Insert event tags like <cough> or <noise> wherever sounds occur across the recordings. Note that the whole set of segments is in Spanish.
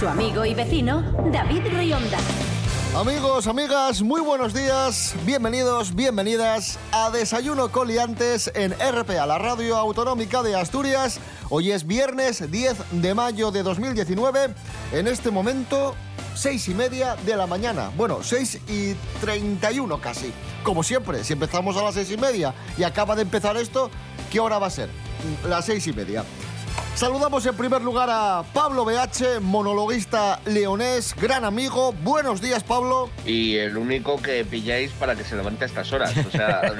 Su amigo y vecino, David Rionda. Amigos, amigas, muy buenos días, bienvenidos, bienvenidas a Desayuno Coliantes en RPA, la radio autonómica de Asturias. Hoy es viernes 10 de mayo de 2019, en este momento seis y media de la mañana. Bueno, 6 y 31 casi. Como siempre, si empezamos a las seis y media y acaba de empezar esto, ¿qué hora va a ser? Las seis y media. Saludamos en primer lugar a Pablo BH, monologuista leonés, gran amigo. Buenos días, Pablo. Y el único que pilláis para que se levante a estas horas. O sea, <laughs>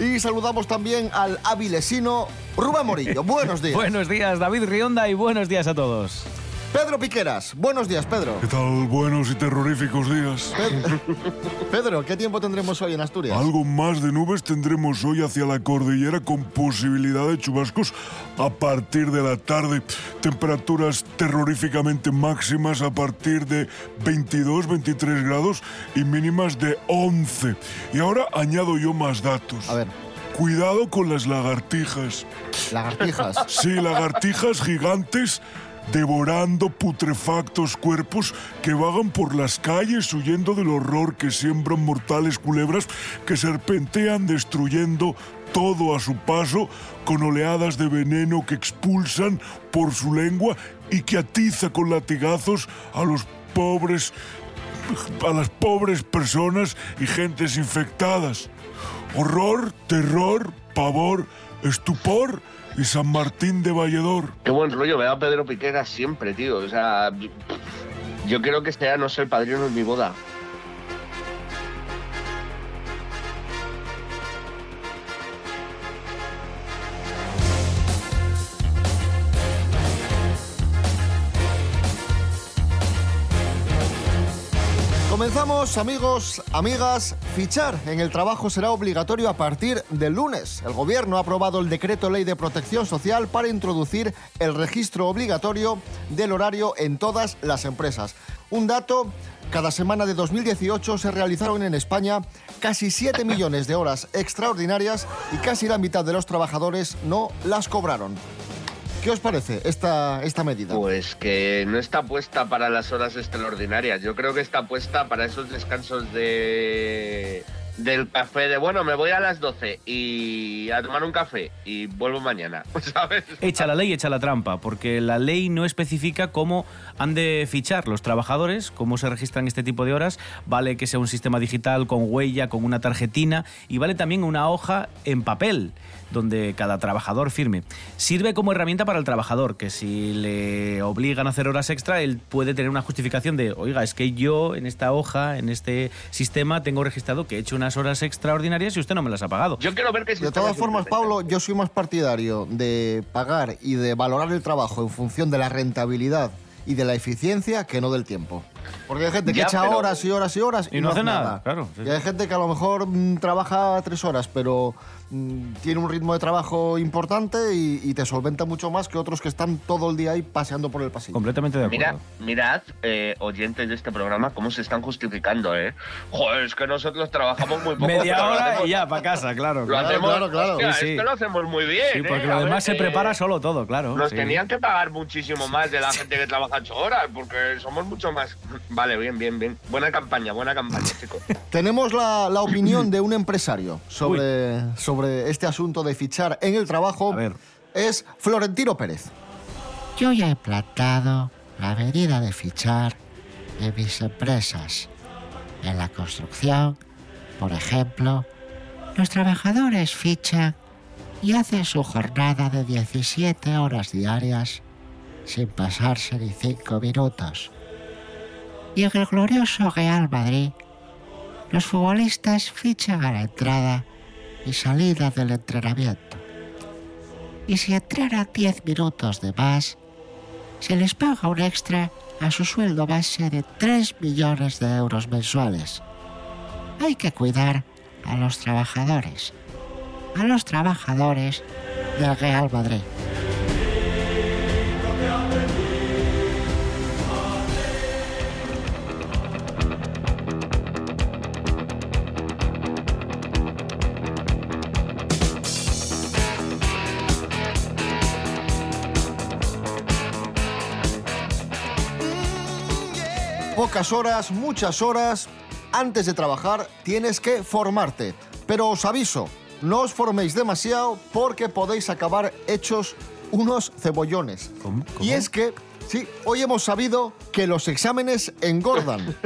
<laughs> Y saludamos también al avilesino Rubén Morillo. Buenos días. Buenos días, David Rionda, y buenos días a todos. Pedro Piqueras. Buenos días, Pedro. ¿Qué tal? Buenos y terroríficos días. Pe- <laughs> Pedro, ¿qué tiempo tendremos hoy en Asturias? Algo más de nubes tendremos hoy hacia la cordillera con posibilidad de chubascos a partir de la tarde. Temperaturas terroríficamente máximas a partir de 22-23 grados y mínimas de 11. Y ahora añado yo más datos. A ver, Cuidado con las lagartijas. lagartijas. Sí, lagartijas gigantes devorando putrefactos cuerpos que vagan por las calles huyendo del horror que siembran mortales culebras que serpentean destruyendo todo a su paso con oleadas de veneno que expulsan por su lengua y que atiza con latigazos a los pobres a las pobres personas y gentes infectadas. Horror, terror, pavor, estupor y San Martín de Valledor. qué buen rollo me da Pedro Piquera siempre, tío. O sea, yo creo que este no ser padrino en mi boda. Amigos, amigas. Fichar en el trabajo será obligatorio a partir del lunes. El Gobierno ha aprobado el decreto ley de protección social para introducir el registro obligatorio del horario en todas las empresas. Un dato, cada semana de 2018 se realizaron en España casi 7 millones de horas extraordinarias y casi la mitad de los trabajadores no las cobraron. ¿Qué os parece esta, esta medida? Pues que no está puesta para las horas extraordinarias. Yo creo que está puesta para esos descansos de del café de bueno, me voy a las 12 y a tomar un café y vuelvo mañana, <laughs> ¿sabes? Echa la ley, echa la trampa, porque la ley no especifica cómo han de fichar los trabajadores, cómo se registran este tipo de horas. Vale que sea un sistema digital con huella, con una tarjetina, y vale también una hoja en papel, donde cada trabajador firme. Sirve como herramienta para el trabajador, que si le obligan a hacer horas extra, él puede tener una justificación de, oiga, es que yo en esta hoja, en este sistema, tengo registrado que he hecho unas horas extraordinarias y usted no me las ha pagado. Yo quiero ver que De todas formas, Pablo, yo soy más partidario de pagar y de valorar el trabajo en función de la rentabilidad y de la eficiencia que no del tiempo. Porque hay gente que Ya, echa pero- horas y horas y horas y, Y no hace nada, claro, sí, y sí. hay gente que a lo mejor mm, trabaja tres horas, pero tiene un ritmo de trabajo importante y, y te solventa mucho más que otros que están todo el día ahí paseando por el pasillo. Completamente de acuerdo. Mira, mirad, eh, oyentes de este programa, cómo se están justificando, ¿eh? Joder, es que nosotros trabajamos muy poco. Media hora hacemos- y ya, para casa, claro. Lo claro. hacemos, claro, claro. hostia, Sí, sí. es que lo hacemos muy bien. Sí, porque ¿eh? lo demás se prepara solo todo, claro. Nos sí. tenían que pagar muchísimo más de la gente que trabaja ocho horas, porque somos mucho más. <laughs> Vale, bien, bien, bien. Buena campaña, buena campaña, <laughs> chicos. Tenemos la, la opinión de un empresario sobre, sobre este asunto de fichar en el trabajo. A ver. Es Florentino Pérez. Yo ya he plantado la medida de fichar en mis empresas. En la construcción, por ejemplo, los trabajadores fichan y hacen su jornada de 17 horas diarias sin pasarse ni cinco minutos. Y en el glorioso Real Madrid, los futbolistas fichan a la entrada y salida del entrenamiento. Y si entrenan 10 minutos de más, se les paga un extra a su sueldo base de 3 millones de euros mensuales. Hay que cuidar a los trabajadores, a los trabajadores del Real Madrid. Pocas horas, muchas horas, antes de trabajar tienes que formarte. Pero os aviso, no os forméis demasiado porque podéis acabar hechos unos cebollones. ¿Cómo? Y es que, sí, hoy hemos sabido que los exámenes engordan.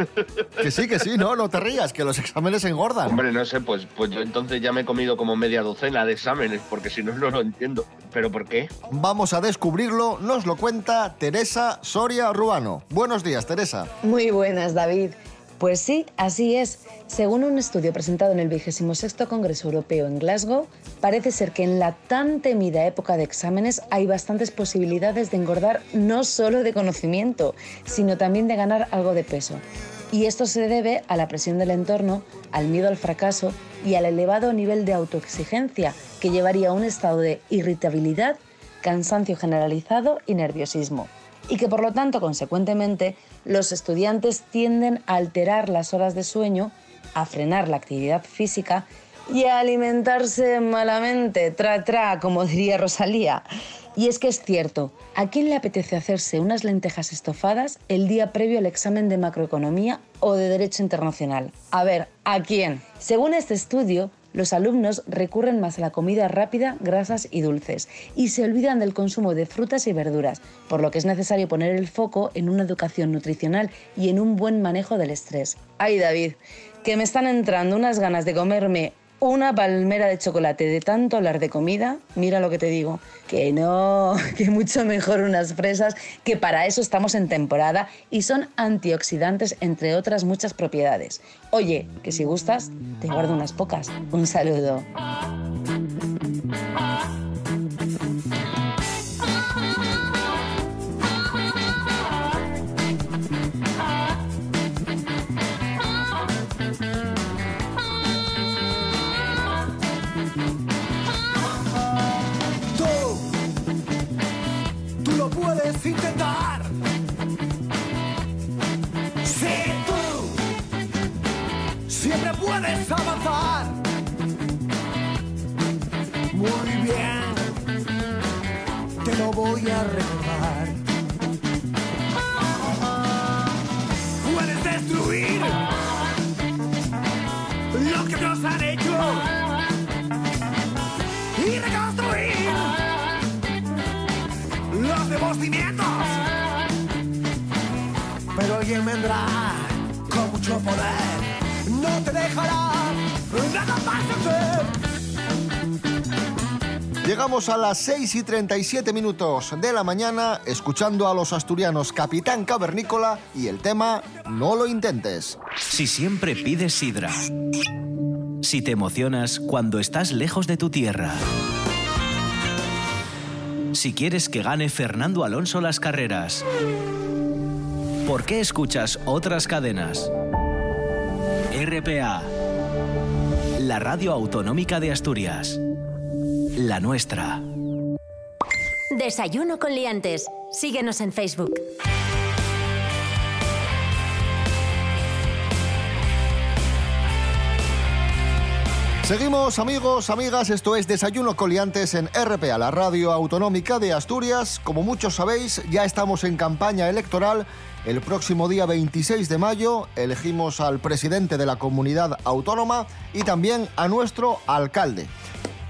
que sí, que sí, no, no te rías, que los exámenes engordan. Hombre, no sé, pues, pues yo entonces ya me he comido como media docena de exámenes, porque si no, no lo entiendo. ¿Pero por qué? Vamos a descubrirlo, nos lo cuenta Teresa Soria Ruano. Buenos días, Teresa. Muy buenas, David. Pues sí, así es. Según un estudio presentado en el 26 Congreso Europeo en Glasgow, parece ser que en la tan temida época de exámenes hay bastantes posibilidades de engordar no solo de conocimiento, sino también de ganar algo de peso. Y esto se debe a la presión del entorno, al miedo al fracaso y al elevado nivel de autoexigencia que llevaría a un estado de irritabilidad, cansancio generalizado y nerviosismo y que por lo tanto, consecuentemente, los estudiantes tienden a alterar las horas de sueño, a frenar la actividad física y a alimentarse malamente, tra tra, como <laughs> diría Rosalía. Y es que es cierto, ¿a quién le apetece hacerse unas lentejas estofadas el día previo al examen de macroeconomía o de derecho internacional? A ver, ¿a quién? Según este estudio, los alumnos recurren más a la comida rápida, grasas y dulces, y se olvidan del consumo de frutas y verduras, por lo que es necesario poner el foco en una educación nutricional y en un buen manejo del estrés. Ay, David, que me están entrando unas ganas de comerme una palmera de chocolate de tanto hablar de comida, mira lo que te digo, que no, <laughs> que mucho mejor unas fresas, que para eso estamos en temporada y son antioxidantes entre otras muchas propiedades. Oye, que si gustas, te guardo unas pocas. Un saludo. A las 6 y 37 minutos de la mañana escuchando a los asturianos Capitán Cavernícola y el tema No lo intentes. Si siempre pides sidra. Si te emocionas cuando estás lejos de tu tierra. Si quieres que gane Fernando Alonso las carreras. ¿Por qué escuchas otras cadenas? RPA. La radio autonómica de Asturias. La nuestra. Desayuno con liantes. Síguenos en Facebook. Seguimos amigos, amigas, esto es Desayuno Coliantes en RPA, la radio autonómica de Asturias. Como muchos sabéis, ya estamos en campaña electoral. El próximo día 26 de mayo elegimos al presidente de la comunidad autónoma y también a nuestro alcalde.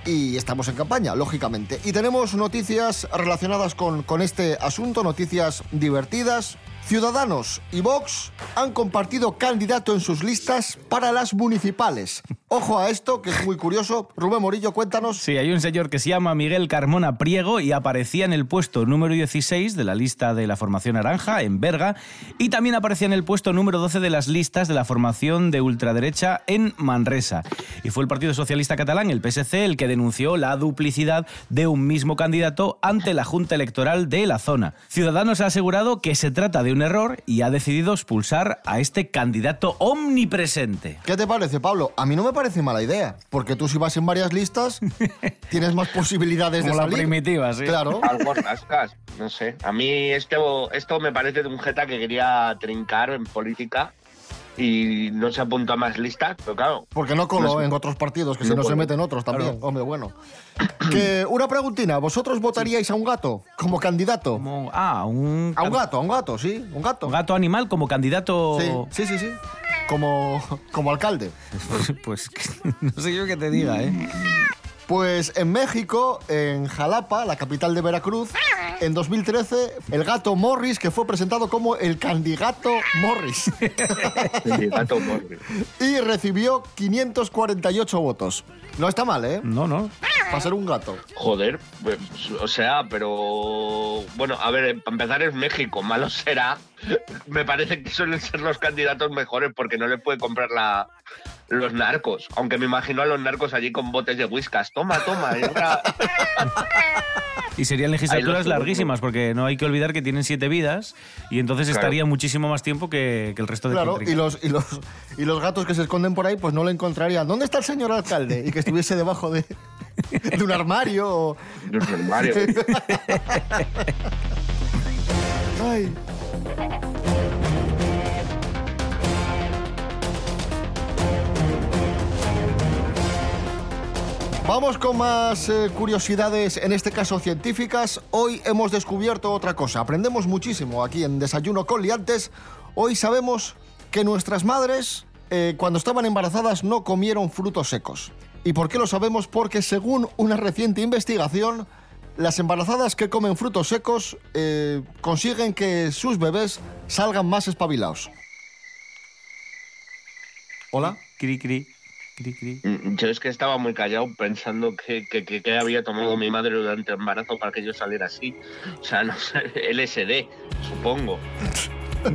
Y estamos en campaña, lógicamente. Y tenemos noticias relacionadas con, con este asunto, noticias divertidas. Ciudadanos y Vox han compartido candidato en sus listas para las municipales. Ojo a esto, que es muy curioso. Rubén Morillo, cuéntanos. Sí, hay un señor que se llama Miguel Carmona Priego y aparecía en el puesto número 16 de la lista de la formación naranja en Berga y también aparecía en el puesto número 12 de las listas de la formación de ultraderecha en Manresa. Y fue el Partido Socialista Catalán, el PSC, el que denunció la duplicidad de un mismo candidato ante la Junta Electoral de la zona. Ciudadanos ha asegurado que se trata de un error y ha decidido expulsar a este candidato omnipresente. ¿Qué te parece, Pablo? A mí no me parece mala idea, porque tú si vas en varias listas <laughs> tienes más posibilidades Como de la salir. primitiva, sí. Claro. <laughs> Algo rascas, no sé. A mí esto, esto me parece de un jeta que quería trincar en política y no se apuntó a más listas, pero claro. Porque no coló No en otros partidos, que No si no se meten otros también. Hombre, bueno. que una preguntina, ¿vosotros votaríais a un gato como candidato? Como- ah, un, A un gato, a un gato, sí, un gato. un gato animal como candidato. Sí, sí, sí, sí. Como, como alcalde. <laughs> Pues, <laughs> no sé yo qué te diga, ¿eh? Pues en México, en Jalapa, la capital de Veracruz, en 2013, el gato Morris, que fue presentado como el candidato Morris, <laughs> Sí, gato morri. y recibió 548 votos. No está mal, ¿eh? No, no. Para ser un gato. Joder, pues, o sea, pero bueno, a ver, para empezar es México, malo será. Me parece que suelen ser los candidatos mejores porque no les puede comprar la, los narcos. Aunque me imagino a los narcos allí con botes de whiskas. Toma, toma. y ahora- <laughs> Y serían legislaturas larguísimas, porque no hay que olvidar que tienen siete vidas y entonces Claro. estaría muchísimo más tiempo que, que el resto de Claro, y los, y, los, y los gatos que se esconden por ahí, pues no le encontrarían. ¿Dónde está el señor alcalde? Y que estuviese debajo de, de un armario. o- de un armario. <laughs> Ay. Vamos con más eh, curiosidades, en este caso científicas. Hoy hemos descubierto otra cosa. Aprendemos muchísimo aquí en Desayuno con Liantes. Hoy sabemos que nuestras madres, eh, cuando estaban embarazadas, no comieron frutos secos. ¿Y por qué lo sabemos? Porque según una reciente investigación, las embarazadas que comen frutos secos eh, consiguen que sus bebés salgan más espabilados. ¿Hola? Cri, cri, cri, cri. Mm, Yo es que estaba muy callado pensando que, que, que- que había tomado mi madre durante el embarazo para que yo saliera así. O sea, no sé, <laughs> LSD, supongo. <laughs>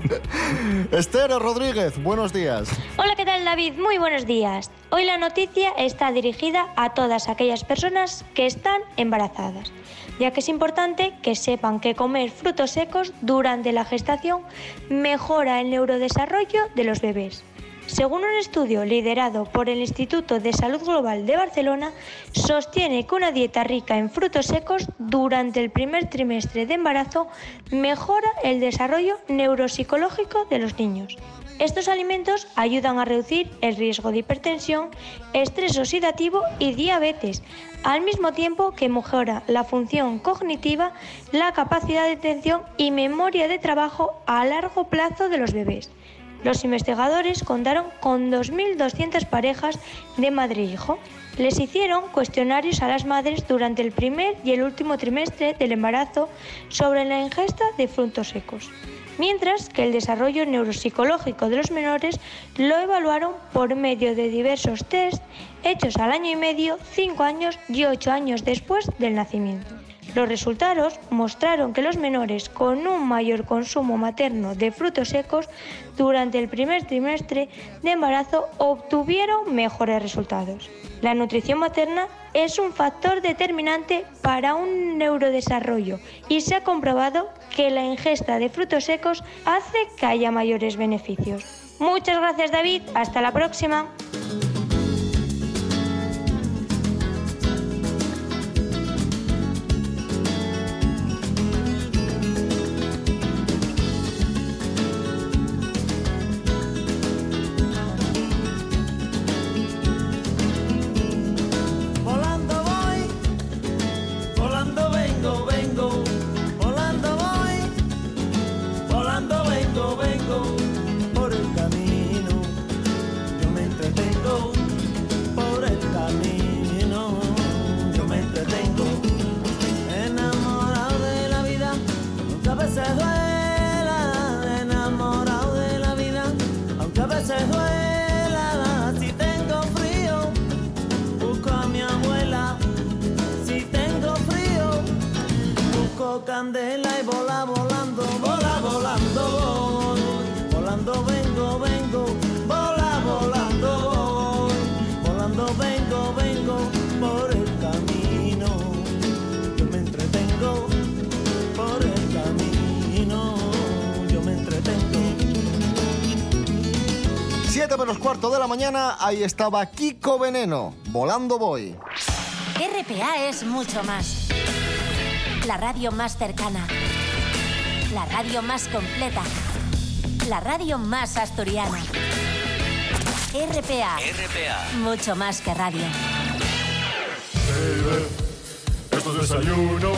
Esther Rodríguez, buenos días. Hola, ¿qué tal David? Muy buenos días. Hoy la noticia está dirigida a todas aquellas personas que están embarazadas, ya que es importante que sepan que comer frutos secos durante la gestación mejora el neurodesarrollo de los bebés. Según un estudio liderado por el Instituto de Salud Global de Barcelona, sostiene que una dieta rica en frutos secos durante el primer trimestre de embarazo mejora el desarrollo neuropsicológico de los niños. Estos alimentos ayudan a reducir el riesgo de hipertensión, estrés oxidativo y diabetes, al mismo tiempo que mejora la función cognitiva, la capacidad de atención y memoria de trabajo a largo plazo de los bebés. Los investigadores contaron con 2.200 parejas de madre e hijo. Les hicieron cuestionarios a las madres durante el primer y el último trimestre del embarazo sobre la ingesta de frutos secos, mientras que el desarrollo neuropsicológico de los menores lo evaluaron por medio de diversos test hechos al año y medio, 5 años y 8 años después del nacimiento. Los resultados mostraron que los menores con un mayor consumo materno de frutos secos durante el primer trimestre de embarazo obtuvieron mejores resultados. La nutrición materna es un factor determinante para un neurodesarrollo y se ha comprobado que la ingesta de frutos secos hace que haya mayores beneficios. Muchas gracias David, hasta la próxima. 7 menos cuarto de la mañana, ahí estaba Kiko Veneno, volando voy. RPA es mucho más. La radio más cercana. La radio más completa. La radio más asturiana. RPA. RPA. Mucho más que radio. Baby, esto es desayuno.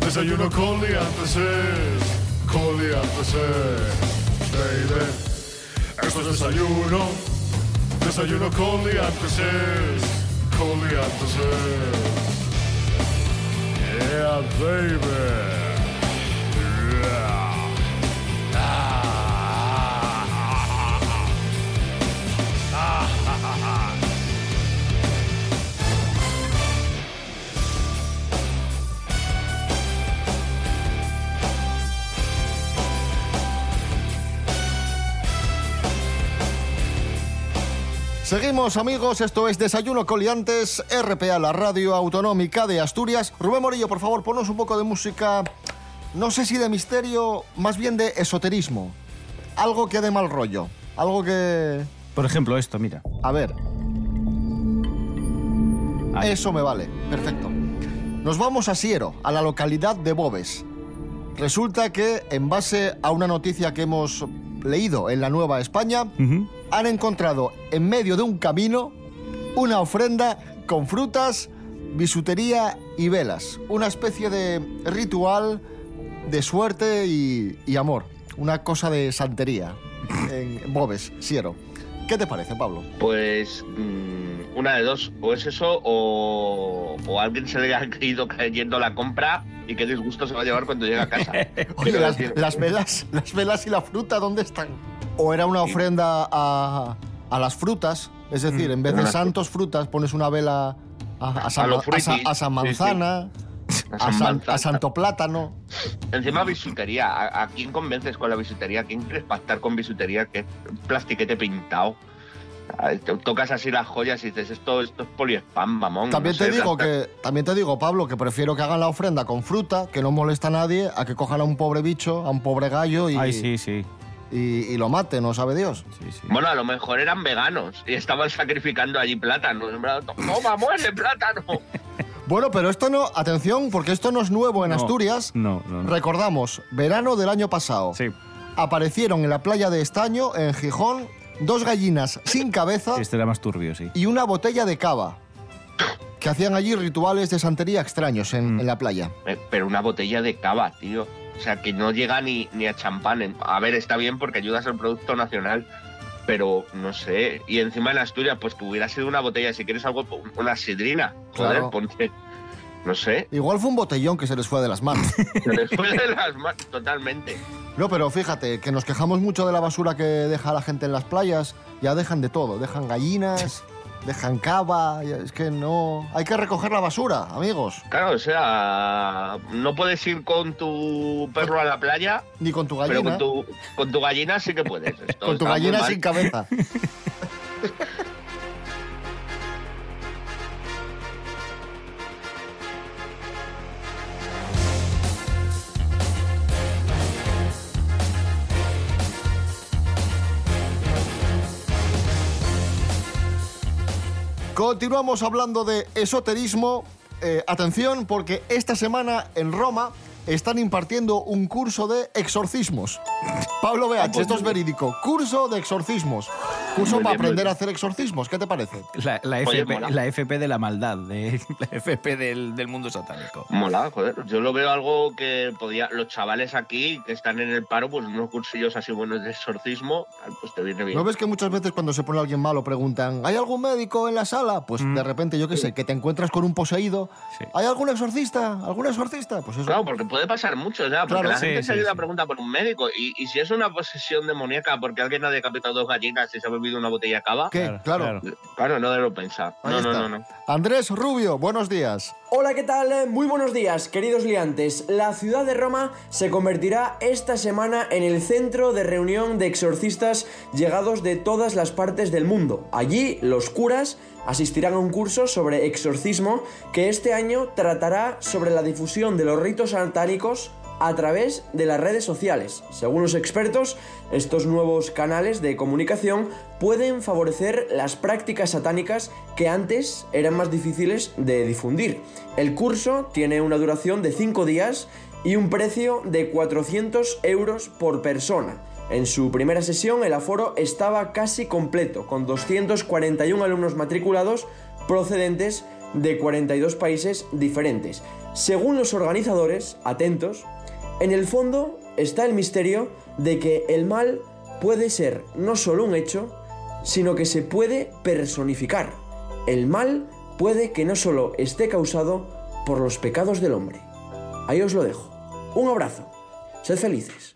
Desayuno con liantes es. Con liantes es. Baby, esto es desayuno. Desayuno con liantes es. Con liantes es. Yeah, baby. Seguimos amigos, esto es Desayuno Coliantes, RPA, la radio autonómica de Asturias. Rubén Morillo, por favor, ponos un poco de música, no sé si de misterio, más bien de esoterismo. Algo que dé mal rollo, algo que... Por ejemplo, esto, mira. A ver. Eso me vale, perfecto. Nos vamos a Siero, a la localidad de Bobes. Resulta que, en base a una noticia que hemos leído en la Nueva España, han encontrado en medio de un camino una ofrenda con frutas, bisutería y velas. Una especie de ritual de suerte y, y amor. Una cosa de santería <laughs> en Bobes, Siero. ¿Qué te parece, Pablo? Pues mm, una de dos, o es eso o, o a alguien se le ha ido cayendo la compra y qué disgusto se va a llevar cuando llegue a casa. <laughs> Oye, las velas, las velas y la fruta, ¿dónde están? O era una ofrenda a, a las frutas, es decir, en vez de santos frutas pones una vela a, a San, A los a Sa- frutis, a San sí, sí. Manzana, A a, San a Santo Plátano. Encima bisutería, ¿A, a quién convences con la bisutería? ¿A quién quieres pactar con bisutería que plastiquete pintado? Tocas así las joyas y dices, esto, esto es poliespam, mamón. También no te sé, digo que también te digo, Pablo, que prefiero que hagan la ofrenda con fruta, que no molesta a nadie, a que cojan a un pobre bicho, a un pobre gallo y, Ay, sí, sí. Y, y lo maten, ¿no sabe Dios? sí, sí. Bueno, a lo mejor eran veganos y estaban <laughs> sacrificando allí plátanos. Toma, muere plátano. <laughs> Bueno, pero esto no, atención, porque esto no es nuevo en No, Asturias. No, no, no. Recordamos, verano del año pasado. Sí. Aparecieron en la playa de Estaño, en Gijón, dos gallinas sin cabeza Este era más turbio, sí. y una botella de cava. Que hacían allí rituales de santería extraños en, Mm. en la playa. Eh, Pero una botella de cava, tío. O sea, que no llega ni, ni a champán. A ver, está bien porque ayudas al producto nacional. Pero no sé. Y encima en Asturias, pues que hubiera sido una botella. Si quieres algo, una sidrina. Joder, Claro. ponte. No sé. Igual fue un botellón que se les fue de las manos. <laughs> Se les fue de las manos totalmente. No, pero fíjate, que nos quejamos mucho de la basura que deja la gente en las playas. Ya dejan de todo. Dejan gallinas, <laughs> dejan cava. Es que no... Hay que recoger la basura, amigos. Claro, o sea, no puedes ir con tu perro a la playa, Ni con tu pero gallina. con tu, con tu gallina sí que puedes. Esto con tu gallina sin cabeza. <laughs> Continuamos hablando de esoterismo. Eh, atención, porque esta semana en Roma están impartiendo un curso de exorcismos. Pablo BH, esto es verídico. Curso de exorcismos. Curso Muy para bien, aprender a hacer exorcismos. ¿Qué te parece? La, la Oye, FP, la FP de la maldad, de- <laughs> la FP del, del mundo satánico. Mola, joder. Yo lo veo algo que podía. Los chavales aquí que están en el paro, pues unos cursillos así buenos de exorcismo, pues te viene bien. ¿No ves que muchas veces cuando se pone alguien malo preguntan ¿Hay algún médico en la sala? Pues de repente, yo qué sé, que te encuentras con un poseído. Sí. ¿Hay algún exorcista? ¿Algún exorcista? Pues eso. Claro, porque puede pasar mucho, ya, porque Claro, la sí, gente sí, se ayuda sí. a preguntar por un médico. Y, y si es una posesión demoníaca porque alguien ha decapitado dos gallinas y se ha bebido una botella de cava, ¿Qué? Claro, Claro. claro, no debo pensar. Ahí No, no, no, no. Andrés Rubio, buenos días. Hola, ¿qué tal? Muy buenos días, queridos liantes. La ciudad de Roma se convertirá esta semana en el centro de reunión de exorcistas llegados de todas las partes del mundo. Allí, los curas asistirán a un curso sobre exorcismo que este año tratará sobre la difusión de los ritos satánicos a través de las redes sociales. Según los expertos, estos nuevos canales de comunicación pueden favorecer las prácticas satánicas que antes eran más difíciles de difundir. El curso tiene una duración de 5 días y un precio de 400 euros por persona. En su primera sesión el aforo estaba casi completo, con 241 alumnos matriculados procedentes de 42 países diferentes. Según los organizadores, atentos, en el fondo está el misterio de que el mal puede ser no solo un hecho, sino que se puede personificar. El mal puede que no solo esté causado por los pecados del hombre. Ahí os lo dejo. Un abrazo. Sed felices.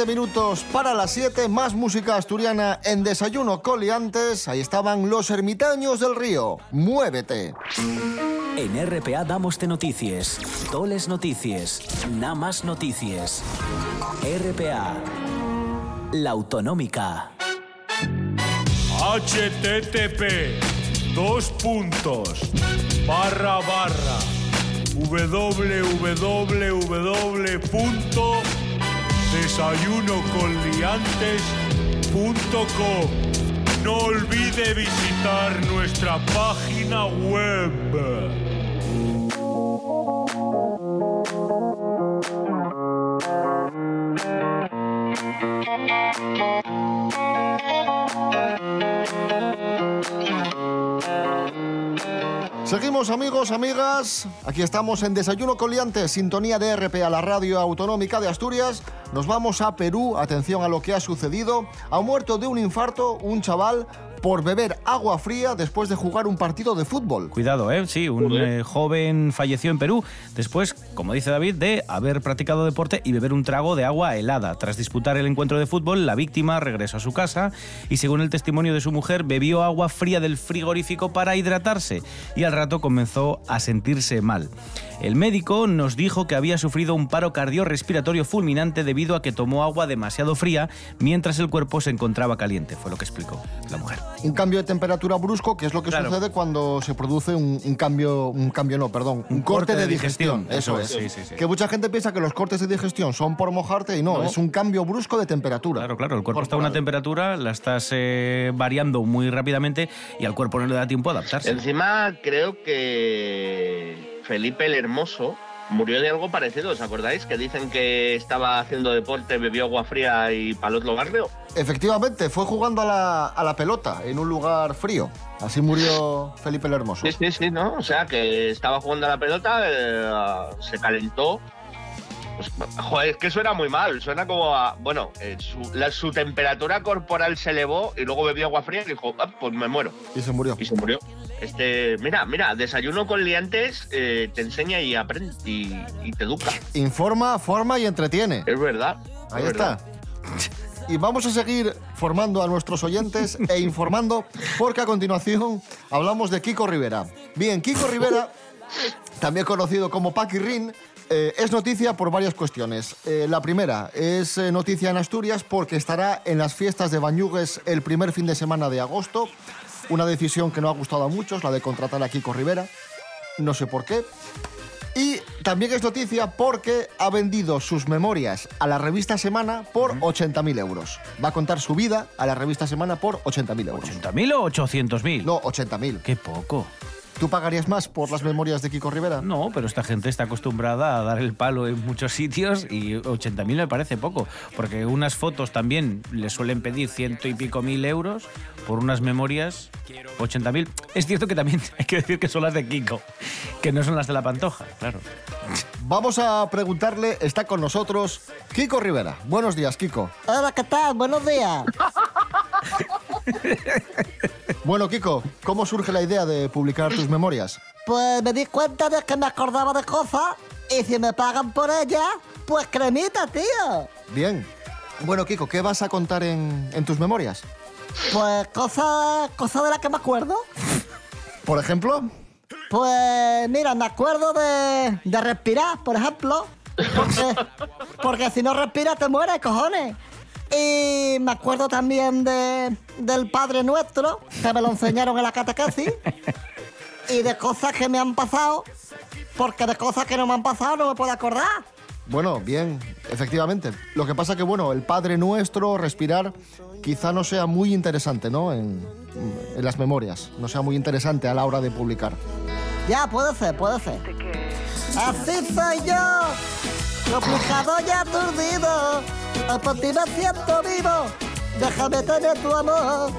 7 minutos para las 7, más música asturiana en Desayuno Coliantes. Ahí estaban los ermitaños del río. ¡Muévete! En RPA damos de noticias, toles noticias, nada más noticias. RPA, la autonómica. HTTP, dos puntos, barra barra, www www.desayunoconliantes.com No olvide visitar nuestra página web. Seguimos amigos, amigas. Aquí estamos en Desayuno Coliantes, sintonía de RPA, la radio autonómica de Asturias. Nos vamos a Perú. Atención a lo que ha sucedido. Ha muerto de un infarto un chaval por beber agua fría después de jugar un partido de fútbol. Cuidado, ¿eh? Sí, un eh, joven falleció en Perú después, como dice David, de haber practicado deporte y beber un trago de agua helada. Tras disputar el encuentro de fútbol, la víctima regresó a su casa y, según el testimonio de su mujer, bebió agua fría del frigorífico para hidratarse y al rato comenzó a sentirse mal. El médico nos dijo que había sufrido un paro cardiorrespiratorio fulminante debido a que tomó agua demasiado fría mientras el cuerpo se encontraba caliente, fue lo que explicó la mujer. Un cambio de temperatura brusco, que es lo que Claro. sucede cuando se produce un, un cambio, un cambio no, perdón, un, corte, de, digestión. Eso, es. sí, sí, sí. Que mucha gente piensa que los cortes de digestión son por mojarte y no, No. es un cambio brusco de temperatura. Claro, claro, el cuerpo está a una temperatura, la estás eh, variando muy rápidamente y al cuerpo no le da tiempo a adaptarse. Encima creo que Felipe el Hermoso murió de algo parecido, ¿os acordáis? Que dicen que estaba haciendo deporte, bebió agua fría y palot lo barrio. Efectivamente, fue jugando a la, a la pelota en un lugar frío. Así murió Felipe el Hermoso. Sí, sí, sí, ¿no? O sea, que estaba jugando a la pelota, eh, se calentó. Pues, joder, es que suena muy mal. Suena como a. Bueno, eh, su, la- su temperatura corporal se elevó y luego bebió agua fría y dijo, "Ah, pues me muero. Y se murió. Y se murió. Este, mira, mira, desayuno con liantes eh, te enseña y aprende y, y te educa. Informa, forma y entretiene. Es verdad. Ahí es está. verdad. Y vamos a seguir formando a nuestros oyentes e informando, porque a continuación hablamos de Kiko Rivera. Bien, Kiko Rivera, también conocido como Paquirrin, Eh, es noticia por varias cuestiones. Eh, la primera es eh, noticia en Asturias porque estará en las fiestas de Bañugues el primer fin de semana de agosto. Una decisión que no ha gustado a muchos, la de contratar a Kiko Rivera. No sé por qué. Y también es noticia porque ha vendido sus memorias a la revista Semana por 80.000 euros. Va a contar su vida a la revista Semana por 80.000 euros. ¿80.000 o 800.000? No, 80.000. Qué poco. ¿Tú pagarías más por las memorias de Kiko Rivera? No, pero esta gente está acostumbrada a dar el palo en muchos sitios y 80.000 me parece poco, porque unas fotos también le suelen pedir ciento y pico mil euros por unas memorias 80.000. Es cierto que también <laughs> hay que decir que son las de Kiko, que no son las de la Pantoja, claro. Vamos a preguntarle, está con nosotros Kiko Rivera. Buenos días, Kiko. Hola, ¿qué tal? Buenos días. <laughs> <laughs> Bueno, Kiko, ¿cómo surge la idea de publicar tus memorias? Pues me di cuenta de que me acordaba de cosas y si me pagan por ellas, pues cremita, tío. Bien. Bueno, Kiko, ¿qué vas a contar en, en tus memorias? Pues cosas cosa de las que me acuerdo. Por ejemplo, Pues mira, me acuerdo de, de respirar, por ejemplo. Porque, porque si no respiras te mueres, cojones. Y me acuerdo también de, del Padre Nuestro, que me lo enseñaron en la catequesis. Y de cosas que me han pasado, porque de cosas que no me han pasado no me puedo acordar. bueno, bien, efectivamente. Lo que pasa que, bueno, el Padre Nuestro, respirar, quizá no sea muy interesante, ¿no? En, en las memorias. No sea muy interesante a la hora de publicar. Ya, puede ser, puede ser. Así soy yo, complicado y aturdido. Por ti me siento vivo, déjame tener tu amor.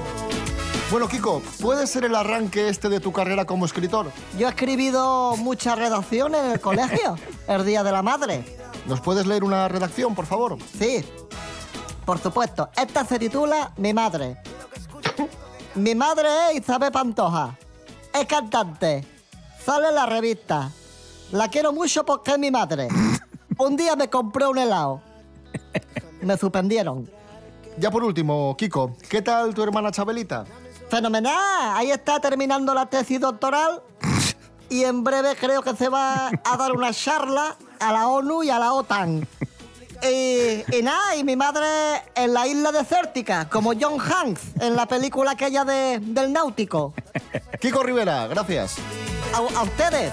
Bueno, Kiko, ¿puede ser el arranque este de tu carrera como escritor? Yo he escribido muchas redacciones en el colegio, <laughs> el Día de la Madre. ¿Nos puedes leer una redacción, por favor? Sí, por supuesto. Esta se titula Mi madre. Mi madre es Isabel Pantoja. Es cantante. Sale en la revista. La quiero mucho porque es mi madre. <laughs> Un día me compré un helado. Me suspendieron. Ya por último, Kiko, ¿qué tal tu hermana Chabelita? Fenomenal. Ahí está terminando la tesis doctoral y en breve creo que se va a dar una charla a la ONU y a la OTAN. Y, y nada, y mi madre en la isla desértica, como John Hanks en la película aquella de, del náutico. Kiko Rivera, gracias. A, a ustedes.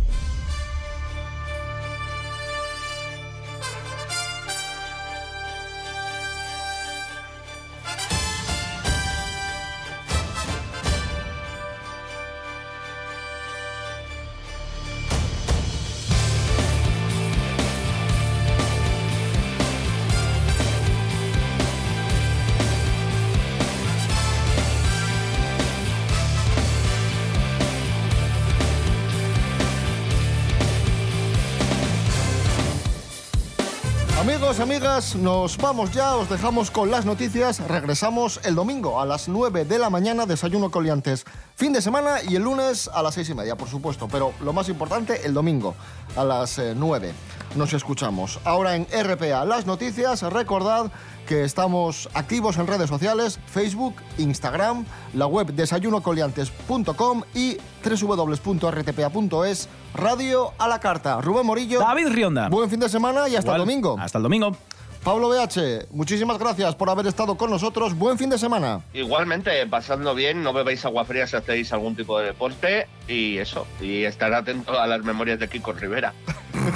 Amigas, nos vamos ya, os dejamos con las noticias. Regresamos el domingo a las 9 de la mañana, desayuno coliantes. Fin de semana y el lunes a las 6 y media, por supuesto. Pero lo más importante, el domingo a las eh, 9. Nos escuchamos. Ahora en RPA, las noticias. Recordad que estamos activos en redes sociales, Facebook, Instagram, la web desayunocoliantes.com y www.rtpa.es, radio a la carta. Rubén Morillo. David Rionda. Buen fin de semana y hasta Igual. el domingo. Hasta el domingo. Pablo BH, muchísimas gracias por haber estado con nosotros. Buen fin de semana. Igualmente, pasando bien, no bebéis agua fría si hacéis algún tipo de deporte y eso, y estar atento a las memorias de Kiko Rivera. <laughs>